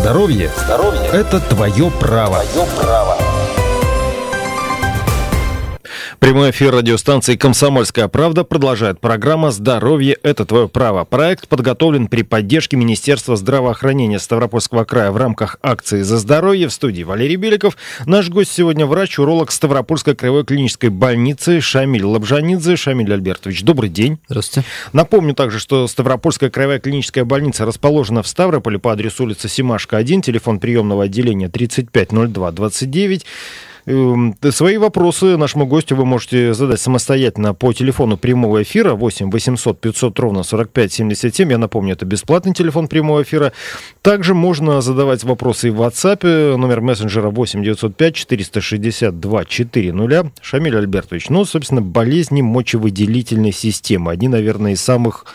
Здоровье, это твое право. Твое право. Прямой эфир радиостанции «Комсомольская правда» продолжает программа «Здоровье – это твое право». Проект подготовлен при поддержке Министерства здравоохранения Ставропольского края в рамках акции «За здоровье» в студии Валерий Беликов. Наш гость сегодня врач-уролог Ставропольской краевой клинической больницы Шамиль Лабжанидзе. Шамиль Альбертович, добрый день. Здравствуйте. Напомню также, что Ставропольская краевая клиническая больница расположена в Ставрополе по адресу улица Симашка, 1, телефон приемного отделения 350229. Эм, свои вопросы нашему гостю вы можете задать самостоятельно по телефону прямого эфира 8 800 500 ровно 45 77. Я напомню, это бесплатный телефон прямого эфира. Также можно задавать вопросы в WhatsApp. Номер мессенджера 8 905 462 400. Шамиль Альбертович, ну, собственно, болезни мочевыделительной системы. Одни, наверное, из самых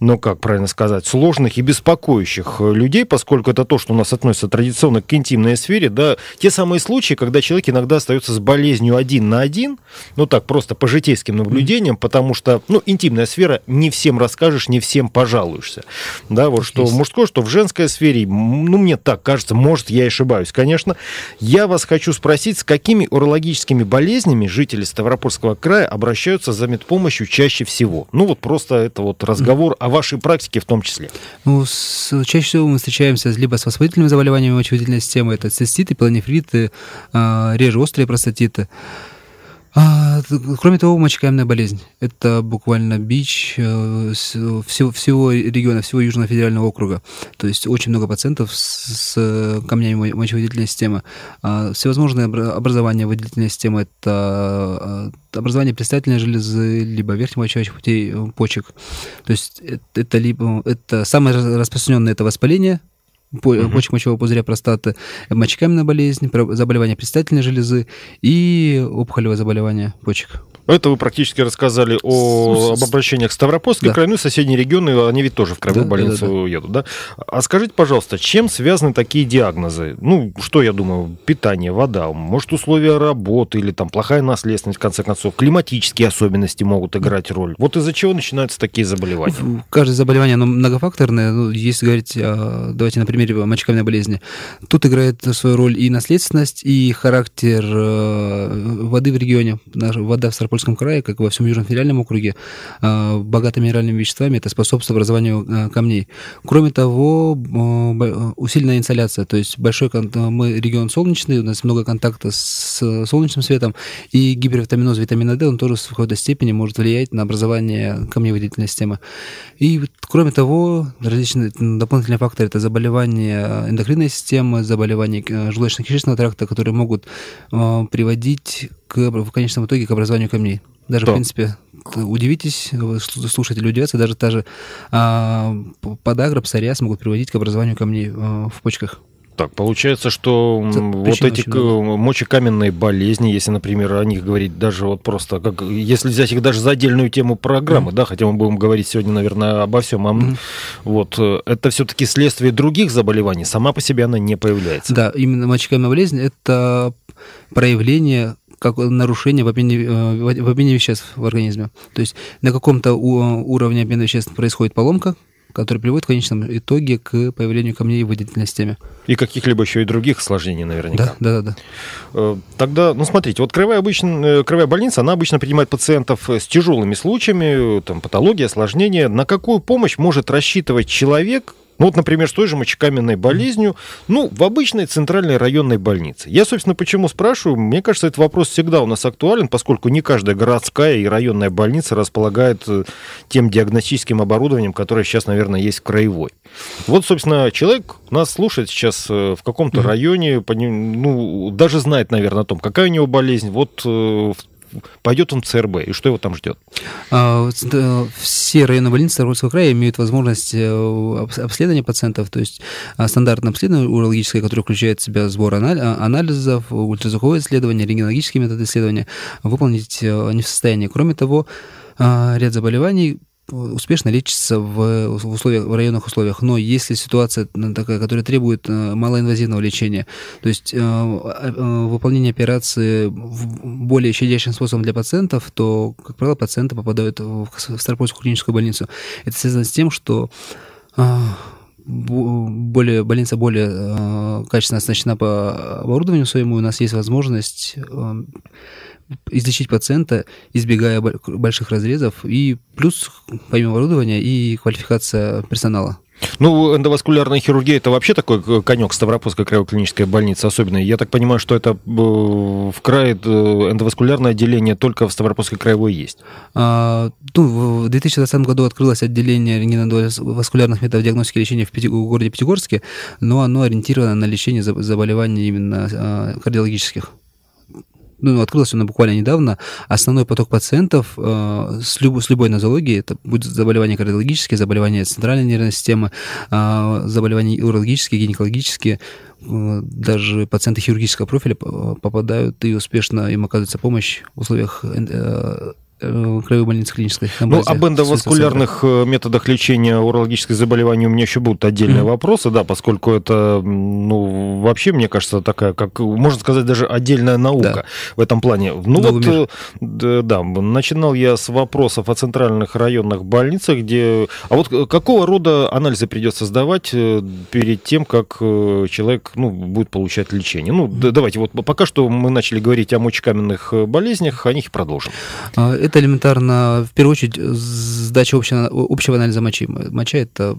ну как правильно сказать, сложных и беспокоящих э, людей, поскольку это то, что у нас относится традиционно к интимной сфере, да, те самые случаи, когда человек иногда остается с болезнью один на один, ну так, просто по житейским наблюдениям, потому что, ну, интимная сфера, не всем расскажешь, не всем пожалуешься, да, вот что в мужской, что в женской сфере, ну, мне так кажется, может, я ошибаюсь, конечно. Я вас хочу спросить, с какими урологическими болезнями жители Ставропольского края обращаются за медпомощью чаще всего? Ну, вот просто это вот разговор о вашей практике в том числе? Ну, с, чаще всего мы встречаемся либо с воспалительными заболеваниями мочевыделительной системы, это циститы, пилонефриты, э, реже острые простатиты. А, кроме того, мочекаменная болезнь. Это буквально бич э, всего, всего региона, всего Южного федерального округа. То есть очень много пациентов с, с камнями мочевыделительной системы. А, всевозможные образования выделительной системы – это э, образование предстательной железы, либо верхнемочевых путей э, почек. То есть это, это либо это самое распространенное это воспаление почек мочевого пузыря, простаты, мочекаменная болезнь, заболевание предстательной железы и опухолевое заболевание почек. Это вы практически рассказали о, об обращениях Ставропольской да. край, ну соседние регионы, они ведь тоже в краевую да, больницу да, да, да. едут, да? А скажите, пожалуйста, чем связаны такие диагнозы? Ну, что я думаю, питание, вода, может, условия работы или там плохая наследственность, в конце концов, климатические особенности могут играть роль. Вот из-за чего начинаются такие заболевания? Каждое заболевание, оно многофакторное. Ну, если говорить, давайте на примере мочекаменной болезни, тут играет свою роль и наследственность, и характер э, воды в регионе. Вода в Ставропольском крае, как и во всем Южном федеральном округе, а, богата минеральными веществами, это способствует образованию а, камней. Кроме того, усиленная инсоляция, то есть большой мы регион солнечный, у нас много контакта с солнечным светом, и гипервитаминоз витамина D, он тоже в какой-то степени может влиять на образование камневыделительной системы. И кроме того, различные дополнительные факторы, это заболевания эндокринной системы, заболевания желудочно-кишечного тракта, которые могут приводить к, в конечном итоге к образованию камней. Даже, Что? в принципе, удивитесь, слушатели удивятся, даже та же а, подагра, псориаз могут приводить к образованию камней а, в почках. Так, получается, что Это вот эти мочекаменные болезни, если, например, о них говорить даже вот просто, как, если взять их даже за отдельную тему программы, mm-hmm. да, хотя мы будем говорить сегодня, наверное, обо всем, а, mm-hmm. вот, э, это все-таки следствие других заболеваний, сама по себе она не появляется. Да, именно мочекаменная болезнь – это проявление как нарушение в обмене, э, в обмене веществ в организме. То есть на каком-то уровне обмена веществ происходит поломка, которая приводит в конечном итоге к появлению камней в выделительной системе. И каких-либо еще и других осложнений наверняка. Да, да, да. да. Тогда, ну смотрите, вот краевая, обычно, э, краевая больница, она обычно принимает пациентов с тяжелыми случаями, там, патология, осложнения. На какую помощь может рассчитывать человек, ну вот, например, с той же мочекаменной болезнью, ну, в обычной центральной районной больнице. Я, собственно, почему спрашиваю? Мне кажется, этот вопрос всегда у нас актуален, поскольку не каждая городская и районная больница располагает э, тем диагностическим оборудованием, которое сейчас, наверное, есть в краевой. Вот, собственно, человек нас слушает сейчас э, в каком-то районе, ну, даже знает, наверное, о том, какая у него болезнь. Вот э, пойдет он в ЦРБ, и что его там ждет? А, все районные больницы Ставропольского края имеют возможность э, обследования пациентов, то есть а, стандартное обследование урологическое, которое включает в себя сбор а, анализов, ультразвуковое исследование, рентгенологические методы исследования, выполнить э, не в состоянии. Кроме того, ряд заболеваний успешно лечится в, условиях, в районных условиях. Но если ситуация такая, которая требует э, малоинвазивного лечения, то есть э, э, выполнение операции более щадящим способом для пациентов, то, как правило, пациенты попадают в Старопольскую клиническую больницу. Это связано с тем, что более, больница более э, качественно оснащена по оборудованию своему, у нас есть возможность э, излечить пациента, избегая больших разрезов, и плюс, помимо оборудования, и квалификация персонала. Ну, эндоваскулярная хирургия это вообще такой конек Ставропольской краевой клинической больницы особенный. Я так понимаю, что это э, в крае э, эндоваскулярное отделение только в Ставропольской краевой есть. А, ну, в 2020 году открылось отделение рентгеноваскулярных методов диагностики и лечения в, Пяти, в городе Пятигорске, но оно ориентировано на лечение заболеваний именно а, кардиологических ну, открылось оно буквально недавно, основной поток пациентов э, с, люб, с любой нозологией, это будет заболевания кардиологические, заболевания центральной нервной системы, э, заболевания урологические, гинекологические, э, даже пациенты хирургического профиля попадают и успешно им оказывается помощь в условиях э, Э, краевой больницы клинической. Ну, об эндоваскулярных э, методах лечения урологических заболеваний у меня еще будут отдельные mm-hmm. вопросы, да, поскольку это, ну, вообще, мне кажется, такая, как, можно сказать, даже отдельная наука да. в этом плане. Ну, Новый вот, мир. да, начинал я с вопросов о центральных районных больницах, где... А вот какого рода анализы придется сдавать э, перед тем, как человек, ну, будет получать лечение? Ну, mm-hmm. давайте, вот пока что мы начали говорить о мочекаменных болезнях, о них и продолжим. А, это элементарно, в первую очередь, сдача общего, общего анализа мочи. Моча – это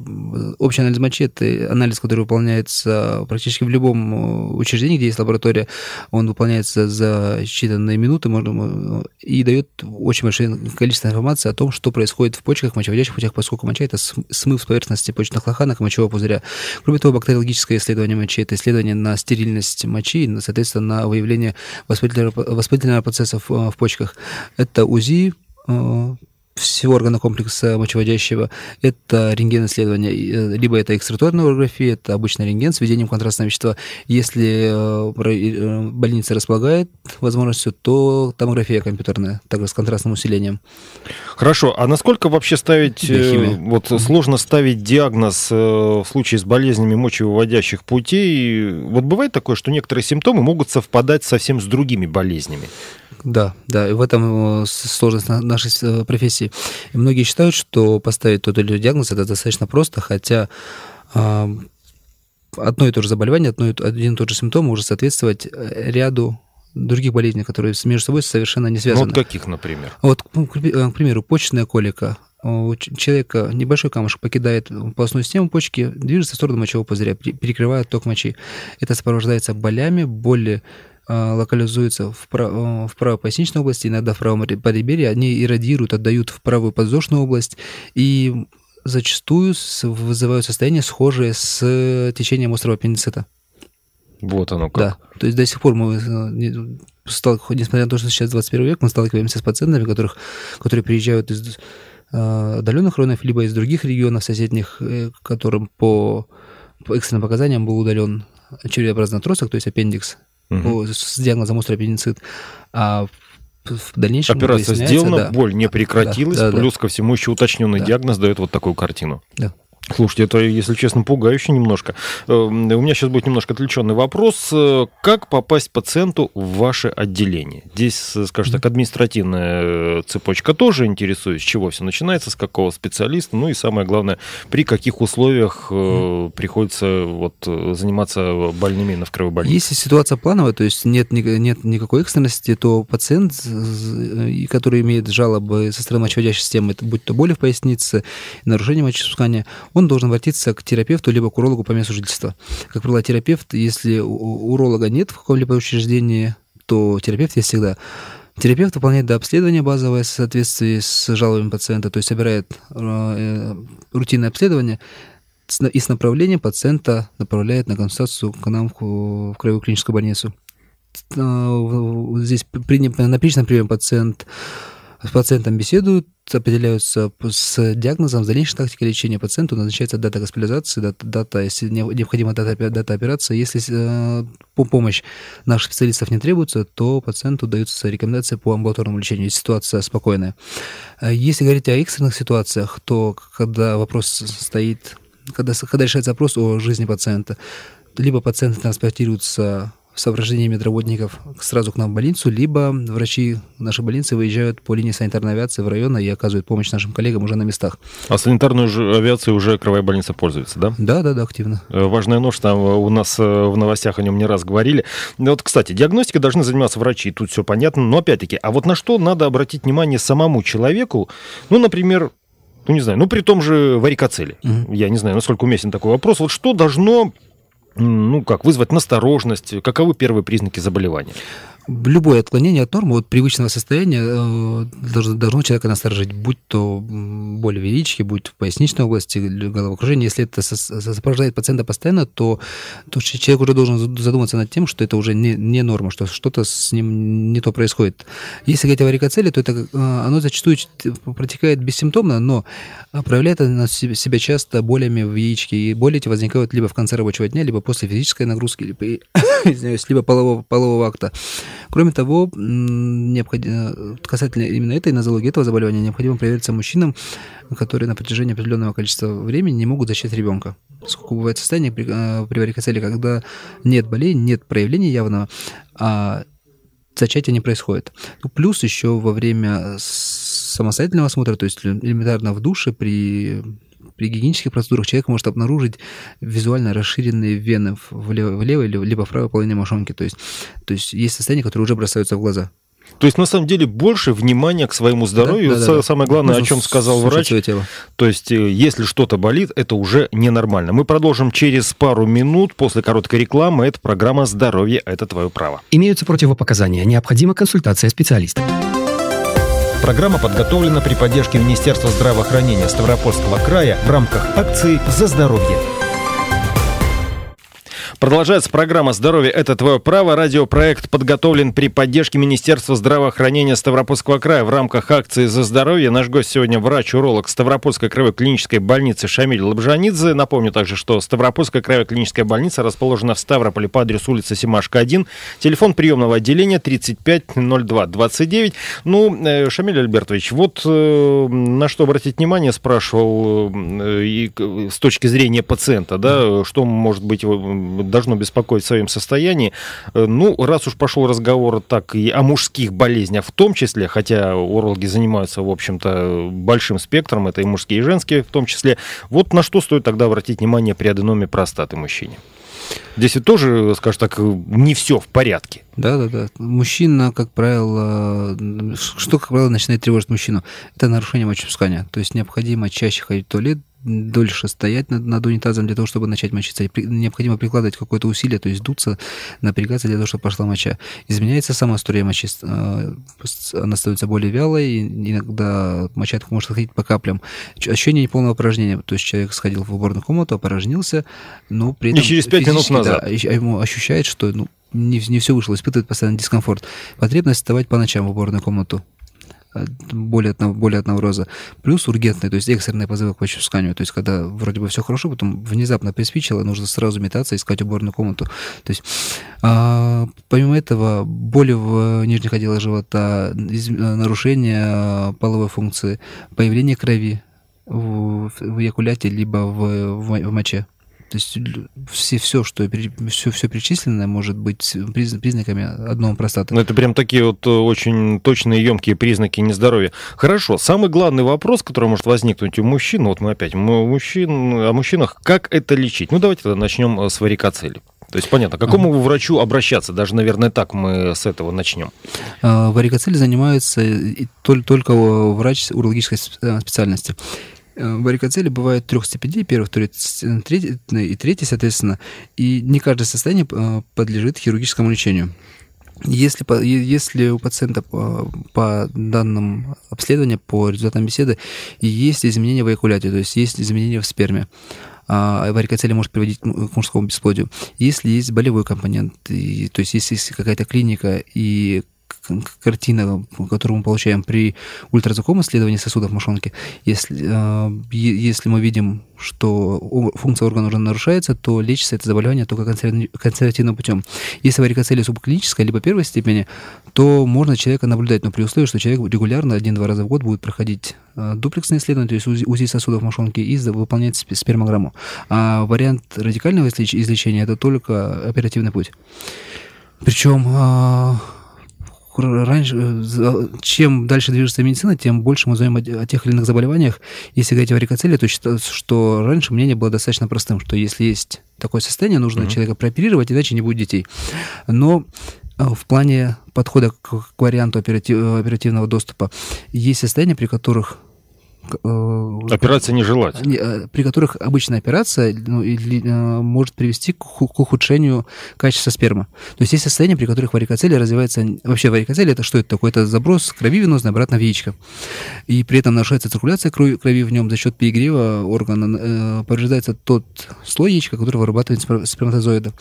общий анализ мочи, это анализ, который выполняется практически в любом э, учреждении, где есть лаборатория. Он выполняется за считанные минуты можно, и дает очень большое количество информации о том, что происходит в почках, мочеводящих путях, поскольку моча – это смыв с поверхности почечных лоханок мочевого пузыря. Кроме того, бактериологическое исследование мочи – это исследование на стерильность мочи, соответственно, на выявление воспалительного, воспалительного процесса в, в почках. Это УЗИ, uh, всего органа комплекса мочеводящего, это рентген-исследование, э, либо это экстраторная урография, это обычный рентген с введением контрастного вещества. Если э, э, больница располагает возможностью, то томография компьютерная, также с контрастным усилением. Хорошо, а насколько вообще ставить, вот mm-hmm. сложно ставить диагноз в случае с болезнями мочевыводящих путей? Вот бывает такое, что некоторые симптомы могут совпадать совсем с другими болезнями? Да, да, и в этом сложность нашей профессии. И многие считают, что поставить тот или иной диагноз это достаточно просто, хотя э, одно и то же заболевание, одно, один и тот же симптом может соответствовать э, ряду других болезней, которые между собой совершенно не связаны. Ну, вот каких, например? Вот, к примеру, почечная колика. У человека небольшой камушек покидает полостную систему почки, движется в сторону мочевого пузыря, перекрывает ток мочи. Это сопровождается болями, боли локализуются в, прав... Э, в правой поясничной области, иногда в правом подреберье, они иррадируют, отдают в правую подвздошную область, и зачастую вызывают состояние, схожее с течением острого аппендицита. Вот оно как. Да, то есть до сих пор мы, э, несмотря на то, что сейчас 21 век, мы сталкиваемся с пациентами, которых, которые приезжают из э, отдаленных районов, либо из других регионов соседних, которым по, по экстренным показаниям был удален червеобразный отросток, то есть аппендикс, угу. с диагнозом острый аппендицит, а в дальнейшем Операция сделана, да, боль не прекратилась, да, да, плюс да. ко всему еще уточненный да. диагноз дает вот такую картину. Да. Слушайте, это, если честно, пугающе немножко. Э, у меня сейчас будет немножко отвлеченный вопрос. Э, как попасть пациенту в ваше отделение? Здесь, э, скажем так, административная цепочка тоже интересует, с чего все начинается, с какого специалиста, ну и самое главное, при каких условиях приходится вот, заниматься больными на второй больнице? Если ситуация плановая, то есть нет, нет никакой экстренности, то пациент, который имеет жалобы со стороны мочеводящей системы, будь то боли в пояснице, нарушение мочеиспускания, он должен обратиться к терапевту либо к урологу по месту жительства. Как правило, терапевт, если уролога нет в каком-либо учреждении, то терапевт есть всегда. Терапевт выполняет до обследования базовое в соответствии с жалобами пациента, то есть собирает э, рутинное обследование и с направлением пациента направляет на консультацию к нам в краевую клиническую больницу. Э, здесь при, на приеме пациент с пациентом беседуют, определяются с диагнозом, с дальнейшей тактикой лечения пациенту, назначается дата госпитализации, дата, дата если необходима дата, дата операции. Если э, по помощь наших специалистов не требуется, то пациенту даются рекомендации по амбулаторному лечению, если ситуация спокойная. Э, если говорить о экстренных ситуациях, то когда вопрос стоит, когда, когда решается вопрос о жизни пациента, либо пациент транспортируется сопровождении медработников сразу к нам в больницу, либо врачи нашей больницы выезжают по линии санитарной авиации в район и оказывают помощь нашим коллегам уже на местах. А санитарную же авиацией уже Кровая больница пользуется, да? Да, да, да, активно. Э, важная нож, там э, у нас э, в новостях о нем не раз говорили. Вот, кстати, диагностикой должны заниматься врачи, тут все понятно, но опять-таки, а вот на что надо обратить внимание самому человеку, ну, например, ну, не знаю, ну, при том же варикоцеле. Угу. Я не знаю, насколько уместен такой вопрос. Вот что должно ну, как вызвать настороженность? Каковы первые признаки заболевания? Любое отклонение от нормы, от привычного состояния э, должно, должно человека насторожить, будь то боль в яичке, будь в поясничной области, головокружение. Если это сопровождает пациента постоянно, то, то человек уже должен задуматься над тем, что это уже не, не норма, что что-то с ним не то происходит. Если говорить о варикоцеле, то это, э, оно зачастую протекает бессимптомно, но проявляет оно себя часто болями в яичке. И боли эти возникают либо в конце рабочего дня, либо после физической нагрузки, либо, извиняюсь, либо полового, полового акта. Кроме того, необходимо, касательно именно этой нозологии, этого заболевания, необходимо провериться мужчинам, которые на протяжении определенного количества времени не могут зачать ребенка. Поскольку бывает состояние при, э, при варикоцеле, когда нет болей, нет проявления явного, а зачатие не происходит. Ну, плюс еще во время самостоятельного осмотра, то есть элементарно в душе при при гигиенических процедурах человек может обнаружить визуально расширенные вены в левой, в левой либо в правой половине мошонки. То есть, то есть есть состояния, которые уже бросаются в глаза. То есть, на самом деле, больше внимания к своему здоровью. Да, да, да. Самое главное, Нужно о чем сказал врач. Тело. То есть, э, если что-то болит, это уже ненормально. Мы продолжим через пару минут после короткой рекламы. Это программа «Здоровье – это твое право». Имеются противопоказания. Необходима консультация специалиста. Программа подготовлена при поддержке Министерства здравоохранения Ставропольского края в рамках акции «За здоровье». Продолжается программа «Здоровье – это твое право». Радиопроект подготовлен при поддержке Министерства здравоохранения Ставропольского края в рамках акции «За здоровье». Наш гость сегодня врач-уролог Ставропольской краевой клинической больницы Шамиль Лабжанидзе. Напомню также, что Ставропольская краевая клиническая больница расположена в Ставрополе по адресу улица Симашка, 1. Телефон приемного отделения 350229. Ну, э, Шамиль Альбертович, вот э, на что обратить внимание, спрашивал э, и с точки зрения пациента, да, что может быть должно беспокоить в своем состоянии. Э, ну, раз уж пошел разговор так и о мужских болезнях в том числе, хотя урологи занимаются, в общем-то, большим спектром, это и мужские, и женские в том числе, вот на что стоит тогда обратить внимание при аденоме простаты мужчине? Здесь ведь тоже, скажем так, не все в порядке. Да, да, да. Мужчина, как правило, что, как правило, начинает тревожить мужчину? Это нарушение мочеиспускания. То есть необходимо чаще ходить в туалет, дольше стоять над, над унитазом для того, чтобы начать мочиться. Необходимо прикладывать какое-то усилие, то есть дуться, напрягаться для того, чтобы пошла моча. Изменяется сама струя мочи, э, она становится более вялой, иногда моча может отходить по каплям. Ощущение неполного опорожнения, то есть человек сходил в уборную комнату, опорожнился, но при этом... И через пять минут назад. Да, ему ощущает, что ну, не, не все вышло, испытывает постоянный дискомфорт. Потребность вставать по ночам в уборную комнату более одного, более одного раза. Плюс ургентные, то есть экстренные позывы к почувствованию. То есть, когда вроде бы все хорошо, потом внезапно приспичило, нужно сразу метаться, искать уборную комнату. То есть, а, помимо этого, боли в нижних отделах живота, из, нарушение половой функции, появление крови в, в эякуляте либо в, в, в моче. То есть все, все, что все, все перечисленное может быть признаками одного простаты. Ну, это прям такие вот э, очень точные, емкие признаки нездоровья. Хорошо. Самый главный вопрос, который может возникнуть у мужчин, вот мы опять мы мужчин, о мужчинах, как это лечить? Ну, давайте тогда начнем э, с варикоцели. То есть понятно, к какому ага. врачу обращаться? Даже, наверное, так мы с этого начнем. А, варикоцель занимается только врач урологической э, специальности. Э, варикоцели бывают трех степеней, первый, второй, третий и третий, соответственно, и не каждое состояние э, подлежит хирургическому лечению. Если, если у пациента по, по данным обследования, по результатам беседы, есть изменения в эякуляте, то есть есть изменения в сперме, а варикоцелия может приводить к мужскому бесплодию. Если есть болевой компонент, и, то есть если есть какая-то клиника и картина, которую мы получаем при ультразвуковом исследовании сосудов мошонки, если, э, если мы видим, что функция органа уже нарушается, то лечится это заболевание только консервативным путем. Если варикоцелия субклиническая, либо первой степени, то можно человека наблюдать, но при условии, что человек регулярно один-два раза в год будет проходить э, дуплексное исследование, то есть УЗИ сосудов мошонки и выполнять спермограмму. А вариант радикального излечения – это только оперативный путь. Причем а, раньше, э, чем дальше движется медицина, тем больше мы узнаем о тех или иных заболеваниях. Если говорить о варикоцеле, то считается, что раньше мнение было достаточно простым, что если есть такое состояние, нужно mm-hmm. человека прооперировать, иначе не будет детей. Но э, в плане подхода к, к варианту оператив, оперативного доступа есть состояния, при которых Э, операция нежелательна. Э, при которых обычная операция ну, или, э, может привести к, к ухудшению качества спермы. То есть есть состояния, при которых варикоцелия развивается... Вообще варикоцелия это что это такое? Это заброс крови венозной обратно в яичко. И при этом нарушается циркуляция крови, крови в нем за счет перегрева органа. Э, повреждается тот слой яичка, который вырабатывает сперматозоиды.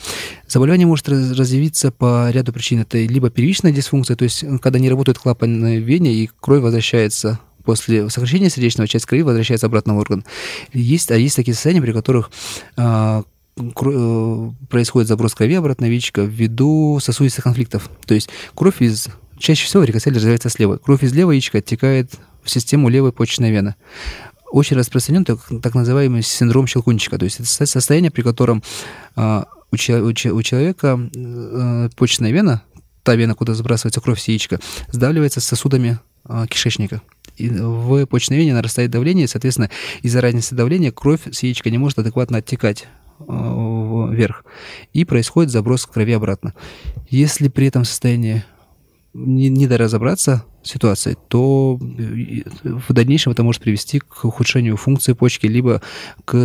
Заболевание может развиться по ряду причин. Это либо первичная дисфункция, то есть когда не работает клапан в вене, и кровь возвращается после сокращения сердечного часть крови возвращается обратно в орган. Есть, а есть такие состояния, при которых а, э, происходит заброс крови обратно в яичко ввиду сосудистых конфликтов. То есть кровь из... Чаще всего варикоцель развивается слева. Кровь из левого яичка оттекает в систему левой почечной вены. Очень распространен так, так называемый синдром щелкунчика. То есть это состояние, при котором а, у, у, у человека а, почечная вена, та вена, куда забрасывается кровь с яичка, сдавливается сосудами а, кишечника в почечной вене нарастает давление, и, соответственно, из-за разницы давления кровь с яичка не может адекватно оттекать э, вверх, и происходит заброс крови обратно. Если при этом состоянии не, не доразобраться ситуации, то в дальнейшем это может привести к ухудшению функции почки, либо к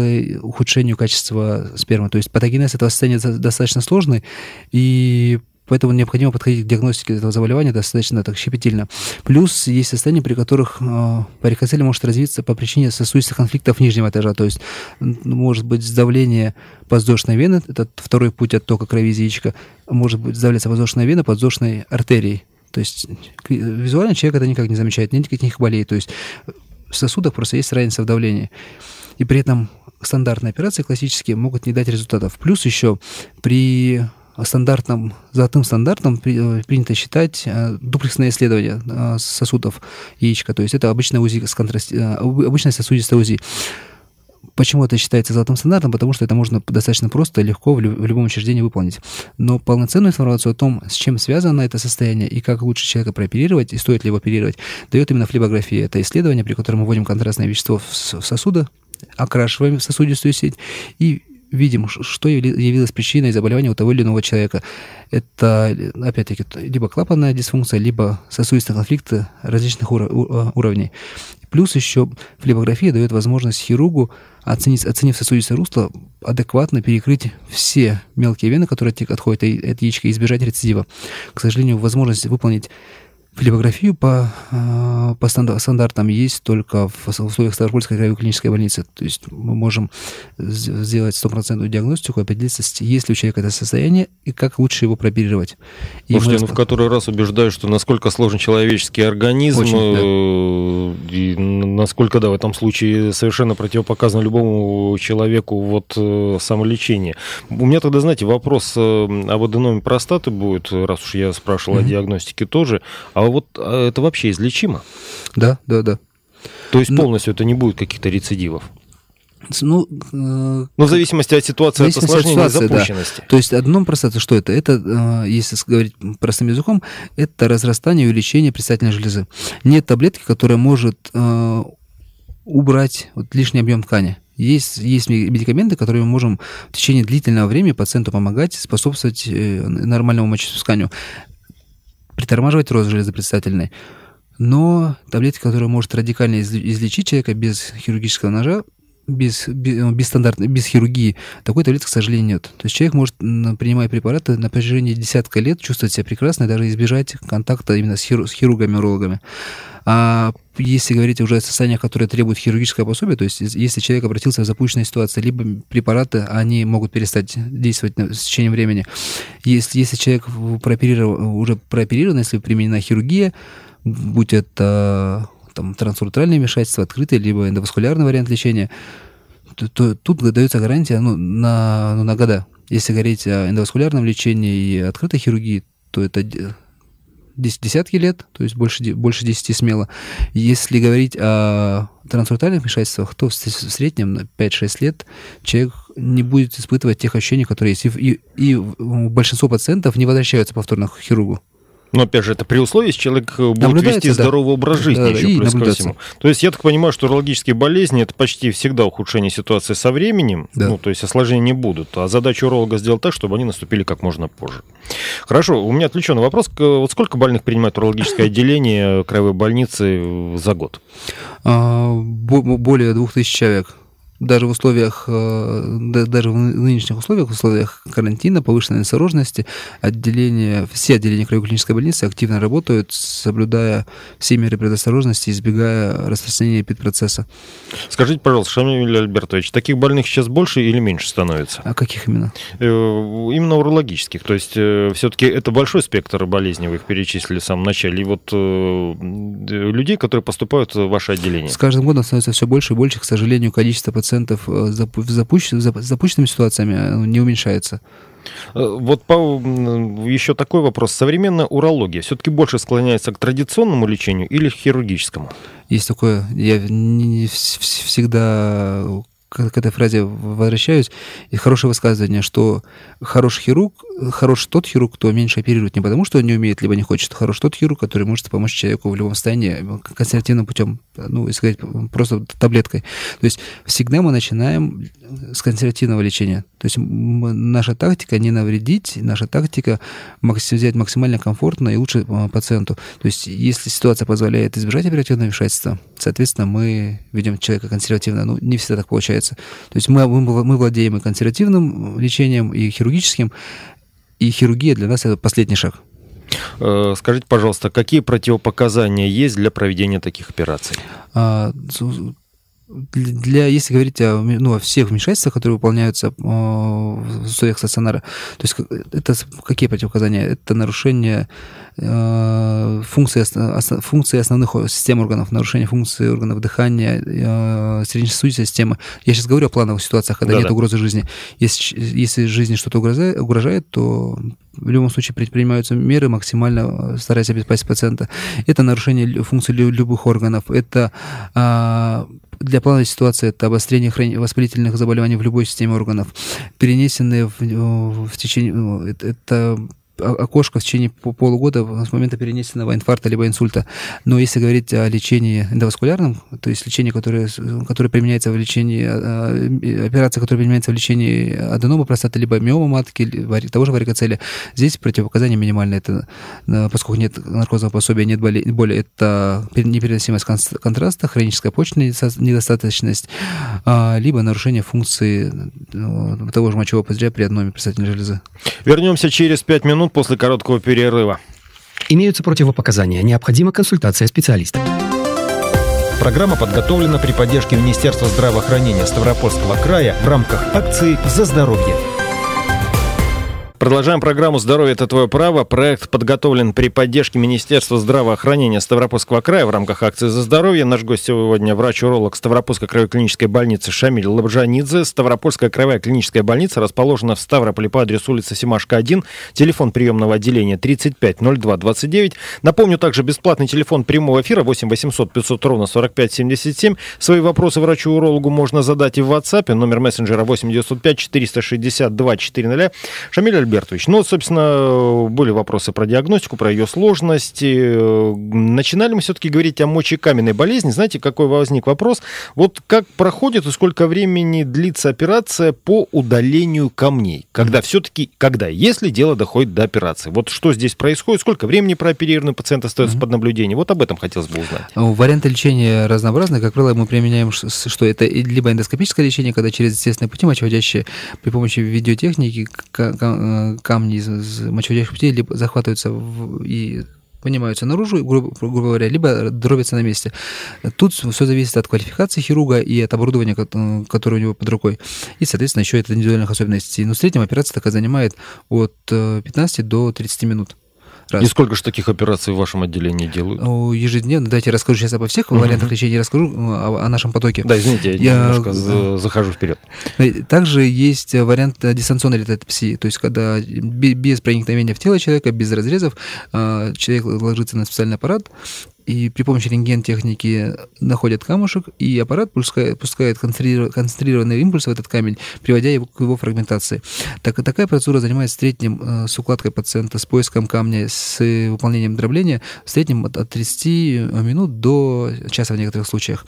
ухудшению качества спермы. То есть патогенез этого состояния достаточно сложный, и Поэтому необходимо подходить к диагностике этого заболевания достаточно так щепетильно. Плюс есть состояния, при которых э, варикоцель может развиться по причине сосудистых конфликтов нижнего этажа. То есть может быть сдавление подвздошной вены, это второй путь оттока крови из яичка, может быть сдавляться подвздошная вена подвздошной артерией. То есть визуально человек это никак не замечает, нет никаких болей. То есть в сосудах просто есть разница в давлении. И при этом стандартные операции классические могут не дать результатов. Плюс еще при стандартном, золотым стандартом э, принято считать э, дуплексное исследование э, сосудов яичка. То есть это обычное УЗИ с контрасти... обычное сосудистое УЗИ. Почему это считается золотым стандартом? Потому что это можно достаточно просто и легко в любом учреждении выполнить. Но полноценную информацию о том, с чем связано это состояние и как лучше человека прооперировать, и стоит ли его оперировать, дает именно флебография. Это исследование, при котором мы вводим контрастное вещество в сосуды, окрашиваем сосудистую сеть и видим, что явилось причиной заболевания у того или иного человека. Это, опять-таки, либо клапанная дисфункция, либо сосудистые конфликты различных ур- а, уровней. Плюс еще флебография дает возможность хирургу, оценить, оценив сосудистое русло, адекватно перекрыть все мелкие вены, которые отходят от яичка, и избежать рецидива. К сожалению, возможность выполнить Флебографию по, э, по стандартам есть только в условиях Ставропольской краевой клинической больницы. То есть мы можем сделать стопроцентную диагностику, определиться, есть ли у человека это состояние и как лучше его прооперировать. И Слушайте, мы... ну в который раз убеждаю, что насколько сложен человеческий организм, Очень, да. и насколько, да, в этом случае совершенно противопоказано любому человеку вот э, самолечение. У меня тогда, знаете, вопрос э, об аденоме простаты будет, раз уж я спрашивал mm-hmm. о диагностике тоже. А а вот а это вообще излечимо? Да, да, да. То есть Но... полностью это не будет каких-то рецидивов? Ну, э, ну, в зависимости от ситуации, от осложнения запущенности. Да. То есть одном простата, что это? Это, э, если говорить простым языком, это разрастание и увеличение предстательной железы. Нет таблетки, которая может э, убрать вот лишний объем ткани. Есть, есть медикаменты, которые мы можем в течение длительного времени пациенту помогать, способствовать э, нормальному мочеиспусканию притормаживать рост железопредстательной. Но таблетка, которая может радикально излечить человека без хирургического ножа, без, без, ну, без стандартной, без хирургии, такой таблетки, к сожалению, нет. То есть человек может, принимая препараты, на протяжении десятка лет чувствовать себя прекрасно и даже избежать контакта именно с, хиру, с хирургами, урологами. А если говорить уже о состояниях, которые требуют хирургического пособия, то есть если человек обратился в запущенную ситуацию, либо препараты, они могут перестать действовать с течением времени. Если, если человек прооперирован, уже прооперирован, если применена хирургия, будь это там, трансуртральное вмешательство, открытое, либо эндоваскулярный вариант лечения, то, то тут дается гарантия ну, на, ну, на года. Если говорить о эндоваскулярном лечении и открытой хирургии, то это десятки лет, то есть больше, больше 10 смело. Если говорить о трансортальных вмешательствах, то в среднем на 5-6 лет человек не будет испытывать тех ощущений, которые есть. И, и, и большинство пациентов не возвращаются повторно к хирургу. Но опять же, это при условии, если человек будет вести здоровый да. образ жизни да, еще плюс ко всему. То есть я так понимаю, что урологические болезни это почти всегда ухудшение ситуации со временем, да. ну, то есть осложнения не будут. А задача уролога сделать так, чтобы они наступили как можно позже. Хорошо, у меня отвлеченный вопрос. Вот сколько больных принимает урологическое отделение краевой больницы за год? А, более двух тысяч человек даже в условиях, э, даже в нынешних условиях, в условиях карантина, повышенной осторожности, отделения, все отделения краевой клинической больницы активно работают, соблюдая все меры предосторожности, избегая распространения эпидпроцесса. Скажите, пожалуйста, Шамиль Альбертович, таких больных сейчас больше или меньше становится? А каких именно? Э, именно урологических. То есть э, все-таки это большой спектр болезней, вы их перечислили в самом начале. И вот людей, которые поступают в ваше отделение. С каждым годом становится все больше и больше, к сожалению, количество пациентов процентов э, запущен, запущенными ситуациями э, не уменьшается. Э, вот по, еще такой вопрос. Современная урология все-таки больше склоняется к традиционному лечению или к хирургическому? Есть такое. Я не всегда к этой фразе возвращаюсь, и хорошее высказывание, что хороший хирург, хорош тот хирург, кто меньше оперирует не потому, что он не умеет, либо не хочет, а хорош тот хирург, который может помочь человеку в любом состоянии консервативным путем, ну, если сказать, просто таблеткой. То есть всегда мы начинаем с консервативного лечения. То есть наша тактика не навредить, наша тактика взять максимально комфортно и лучше пациенту. То есть если ситуация позволяет избежать оперативного вмешательства, соответственно, мы ведем человека консервативно. Ну, не всегда так получается. То есть мы, мы, мы владеем и консервативным лечением, и хирургическим, и хирургия для нас это последний шаг. Э, скажите, пожалуйста, какие противопоказания есть для проведения таких операций? А, для, если говорить о, ну, о всех вмешательствах, которые выполняются в условиях стационара, то есть это какие противопоказания? Это нарушение функции, функции основных систем органов, нарушение функции органов дыхания, э, сердечно-сосудистой системы. Я сейчас говорю о плановых ситуациях, когда да, нет да. угрозы жизни. Если, если жизни что-то угрожает, угрожает, то в любом случае предпринимаются меры, максимально стараясь обезопасить пациента. Это нарушение функций любых органов, это а, для плановой ситуации это обострение воспалительных заболеваний в любой системе органов, перенесенные в, в течение... Ну, это окошко в течение полугода с момента перенесенного инфаркта либо инсульта. Но если говорить о лечении эндоваскулярном, то есть лечение, которое, которое применяется в лечении, а, а, операция, которая применяется в лечении аденома простаты, либо миома матки, того же варикоцеля, здесь противопоказания минимальные. Это, поскольку нет наркозного пособия, нет боли, боли это непереносимость контраста, хроническая почечная недостаточность, а, либо нарушение функции ну, того же мочевого пузыря при адноме предстательной железы. Вернемся через пять минут минут после короткого перерыва. Имеются противопоказания. Необходима консультация специалиста. Программа подготовлена при поддержке Министерства здравоохранения Ставропольского края в рамках акции «За здоровье». Продолжаем программу «Здоровье – это твое право». Проект подготовлен при поддержке Министерства здравоохранения Ставропольского края в рамках акции «За здоровье». Наш гость сегодня – врач-уролог Ставропольской краевой клинической больницы Шамиль Лабжанидзе. Ставропольская краевая клиническая больница расположена в Ставрополе по адресу улица Симашка, 1. Телефон приемного отделения 35 02 29. Напомню, также бесплатный телефон прямого эфира 8 800 500 ровно 45 77. Свои вопросы врачу-урологу можно задать и в WhatsApp. Номер мессенджера 8 905 462 400. Шамиль Альбертович, ну, собственно, были вопросы про диагностику, про ее сложности. Начинали мы все-таки говорить о мочекаменной болезни. Знаете, какой возник вопрос? Вот как проходит и сколько времени длится операция по удалению камней? Когда все-таки, когда, если дело доходит до операции? Вот что здесь происходит? Сколько времени прооперированный пациент остается mm-hmm. под наблюдением? Вот об этом хотелось бы узнать. Варианты лечения разнообразны. Как правило, мы применяем, что это либо эндоскопическое лечение, когда через естественные пути мочеводящие при помощи видеотехники камни из мочеводящих путей либо захватываются в, и вынимаются наружу, грубо, грубо говоря, либо дробятся на месте. Тут все зависит от квалификации хирурга и от оборудования, которое у него под рукой. И, соответственно, еще это индивидуальных особенностей. Но в среднем операция такая занимает от 15 э, до 30 минут. Раз. И сколько же таких операций в вашем отделении делают? Ежедневно. Давайте я расскажу сейчас обо всех вариантах лечения, расскажу о, о нашем потоке. Да, извините, я, я немножко uh, захожу вперед. Также есть вариант дистанционной литотопсии, то есть когда без проникновения в тело человека, без разрезов, человек ложится на специальный аппарат, и при помощи рентген-техники находят камушек, и аппарат пускает, пускает концентрированный импульс в этот камень, приводя его к его фрагментации. Так, такая процедура занимает в среднем э, с укладкой пациента, с поиском камня, с выполнением дробления в среднем от, от 30 минут до часа в некоторых случаях.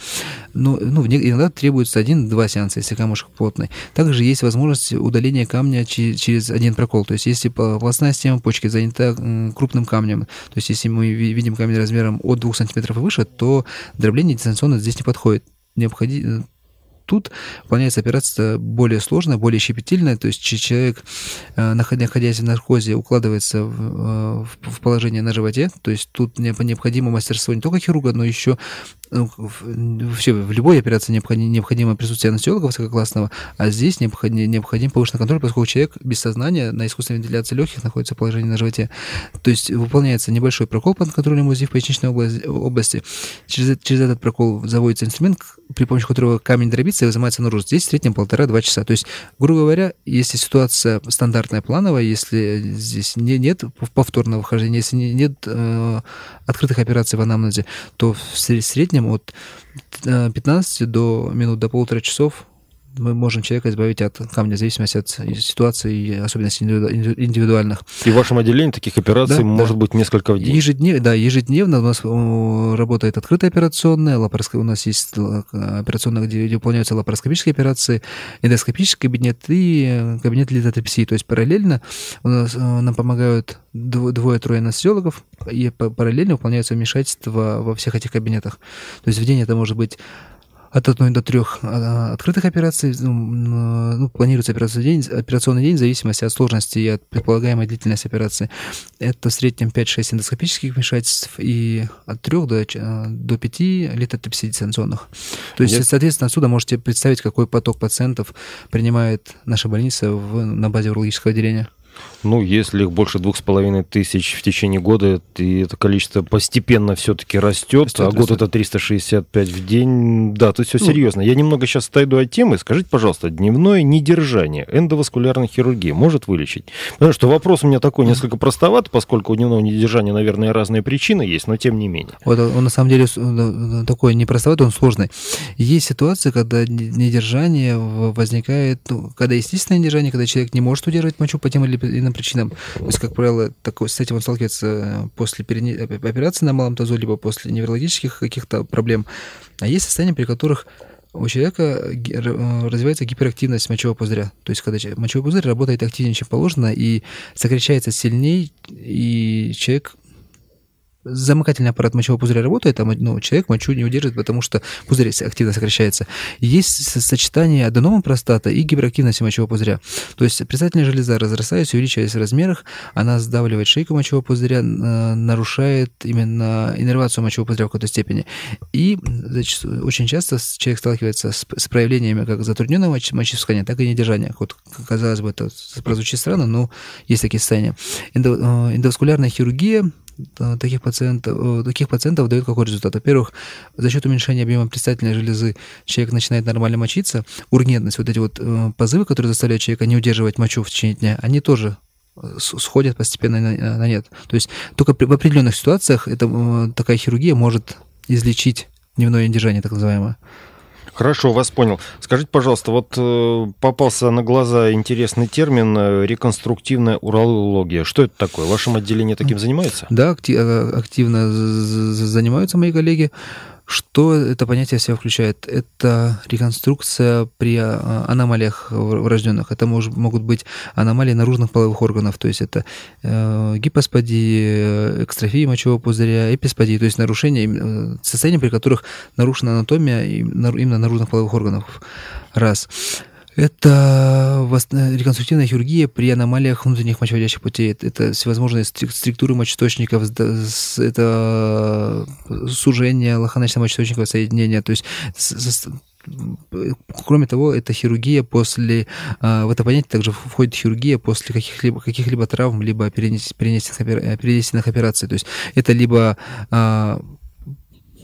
Ну, ну иногда требуется один-два сеанса, если камушек плотный. Также есть возможность удаления камня через один прокол. То есть если полостная система почки занята крупным камнем, то есть если мы видим камень размером от 2 сантиметров и выше, то дробление дистанционно здесь не подходит. Необходимо тут выполняется операция более сложная, более щепетильная, то есть человек, э, находясь в наркозе, укладывается в, э, в положение на животе, то есть тут необходимо мастерство не только хирурга, но еще ну, вообще в любой операции необходимо, необходимо присутствие анестезиолога высококлассного, а здесь необходим, необходим повышенный контроль, поскольку человек без сознания на искусственной вентиляции легких находится в положении на животе. То есть выполняется небольшой прокол под контролем УЗИ в поясничной области. Через, через этот прокол заводится инструмент, при помощи которого камень дробится и вызывается наружу. Здесь в среднем полтора-два часа. То есть, грубо говоря, если ситуация стандартная, плановая, если здесь не, нет повторного вхождения, если нет э, открытых операций в анамнезе, то в среднем от 15 э, до минут до полутора часов мы можем человека избавить от камня, в зависимости от ситуации и особенностей индивидуальных. И в вашем отделении таких операций да, может да. быть несколько в день? Ежедневно, да, ежедневно у нас работает открытая операционная, лапароск... у нас есть операционная, где выполняются лапароскопические операции, эндоскопический кабинет и кабинет литотропсии. То есть параллельно у нас, э, нам помогают двое-трое анестезиологов, и параллельно выполняются вмешательства во всех этих кабинетах. То есть в день это может быть от одной до трех а, открытых операций. Ну, планируется операционный день, операционный день в зависимости от сложности и от предполагаемой длительности операции. Это в среднем 5-6 эндоскопических вмешательств и от 3 до, до 5 литотопсий дистанционных. То есть, Нет. соответственно, отсюда можете представить, какой поток пациентов принимает наша больница в, на базе урологического отделения. Ну, если их больше двух с половиной тысяч в течение года, и это количество постепенно все-таки растет, растет а год растет. это 365 в день, да, то есть все ну, серьезно. Я немного сейчас отойду от темы. Скажите, пожалуйста, дневное недержание эндоваскулярной хирургии может вылечить? Потому что вопрос у меня такой несколько простоват, поскольку у дневного недержания, наверное, разные причины есть, но тем не менее. Вот он на самом деле такой не простоватый, он сложный. Есть ситуация, когда недержание возникает, ну, когда естественное недержание, когда человек не может удерживать мочу по тем или иным причинам. То есть, как правило, такой, с этим он сталкивается после перене... операции на малом тазу, либо после неврологических каких-то проблем. А есть состояния, при которых у человека э, развивается гиперактивность мочевого пузыря. То есть, когда мочевой пузырь работает активнее, чем положено, и сокращается сильнее, и человек замыкательный аппарат мочевого пузыря работает, а ну, человек мочу не удерживает, потому что пузырь активно сокращается. Есть сочетание аденома простата и гиперактивности мочевого пузыря. То есть предстательная железа, разрастаясь, увеличиваясь в размерах, она сдавливает шейку мочевого пузыря, нарушает именно иннервацию мочевого пузыря в какой-то степени. И значит, очень часто человек сталкивается с, с проявлениями как затрудненного мочеиспускания, так и недержания. Вот, казалось бы, это прозвучит странно, но есть такие состояния. Эндо, э, эндоваскулярная хирургия таких пациентов, э, таких пациентов дает какой результат? Во-первых, за счет уменьшения объема предстательной железы человек начинает нормально мочиться. Ургентность, вот эти вот э, позывы, которые заставляют человека не удерживать мочу в течение дня, они тоже э, сходят постепенно на, на нет. То есть только в определенных ситуациях это, такая хирургия может излечить дневное недержание, так называемое. Хорошо, вас понял. Скажите, пожалуйста, вот э, попался на глаза интересный термин э, реконструктивная урология. Что это такое? В вашем отделении таким занимается? Да, э, активно занимаются мои коллеги. Что это понятие себя включает? Это реконструкция при а, аномалиях врожденных. Это мож, могут быть аномалии наружных половых органов, то есть это э, гипосподия, экстрофия мочевого пузыря, эписподия, то есть нарушения, э, состояния, при которых нарушена анатомия именно наружных половых органов. Раз. Это реконструктивная хирургия при аномалиях внутренних мочеводящих путей. Это всевозможные структуры мочеточников, это сужение лоханочно-мочеточникового соединения. То есть кроме того, это хирургия после... А, в это понятие также входит хирургия после каких-либо каких травм, либо перенесенных, операций. То есть это либо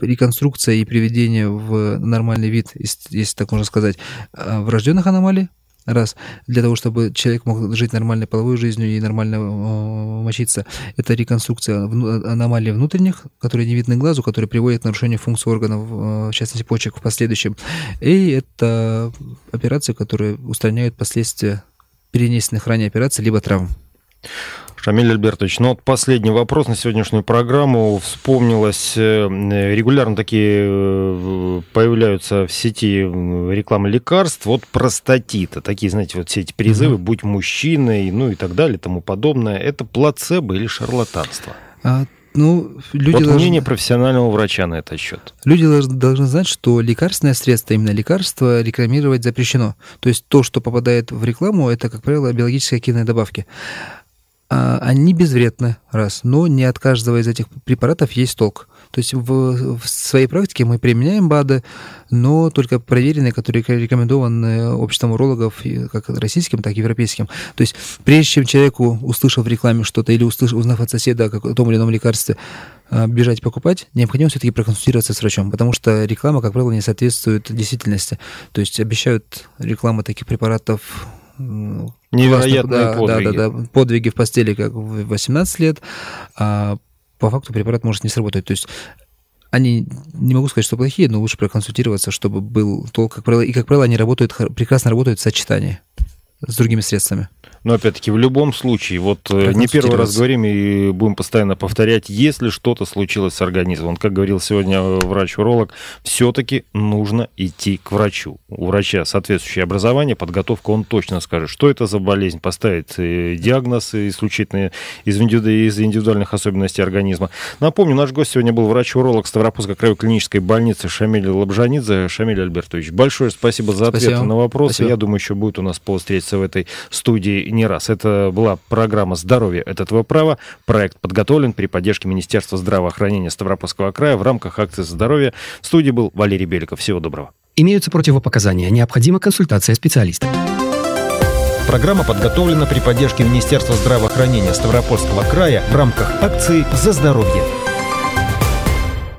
реконструкция и приведение в нормальный вид, если так можно сказать, врожденных аномалий, Раз. Для того, чтобы человек мог жить нормальной половой жизнью и нормально э, мочиться. Это реконструкция аномалий внутренних, которые не видны глазу, которые приводят к нарушению функции органов, э, в частности почек в последующем. И это операции, которые устраняют последствия перенесенных ранее операций либо травм. Шамиль Альбертович, ну вот последний вопрос на сегодняшнюю программу. Вспомнилось, э, регулярно такие э, появляются в сети рекламы лекарств. Вот простатита, такие, знаете, вот все эти призывы, mm-hmm. будь мужчиной, ну и так далее, тому подобное. Это плацебо или шарлатанство? А, ну, люди вот должны... мнение профессионального врача на этот счет. Люди должны знать, что лекарственное средство, именно лекарство, рекламировать запрещено. То есть то, что попадает в рекламу, это, как правило, биологические активные добавки. А, они безвредны, раз, но не от каждого из этих препаратов есть толк. То есть в, в своей практике мы применяем БАДы, но только проверенные, которые рекомендованы обществом урологов, как российским, так и европейским. То есть прежде чем человеку, услышав в рекламе что-то или услышав, узнав от соседа о том или ином лекарстве, а, бежать покупать, необходимо все-таки проконсультироваться с врачом, потому что реклама, как правило, не соответствует действительности. То есть обещают рекламу таких препаратов Невероятные да, подвиги. Да, да, да, подвиги в постели, как в 18 лет, а по факту препарат может не сработать. То есть они, не могу сказать, что плохие, но лучше проконсультироваться, чтобы был толк, как правило, и, как правило, они работают, прекрасно работают в сочетании с другими средствами. Но опять-таки в любом случае, вот э, не первый раз говорим и будем постоянно повторять, если что-то случилось с организмом, как говорил сегодня врач-уролог, все-таки нужно идти к врачу. У врача соответствующее образование, подготовка, он точно скажет, что это за болезнь, поставит э, диагноз исключительно из, из индивидуальных особенностей организма. Напомню, наш гость сегодня был врач-уролог Ставропольской краевой клинической больницы Шамиль Лабжанидзе. Шамиль Альбертович, большое спасибо за ответы спасибо. на вопросы. Спасибо. Я думаю, еще будет у нас повод встретиться в этой студии не раз. Это была программа «Здоровье – это твое право». Проект подготовлен при поддержке Министерства здравоохранения Ставропольского края в рамках акции «Здоровье». В студии был Валерий Беликов. Всего доброго. Имеются противопоказания. Необходима консультация специалиста. Программа подготовлена при поддержке Министерства здравоохранения Ставропольского края в рамках акции «За здоровье».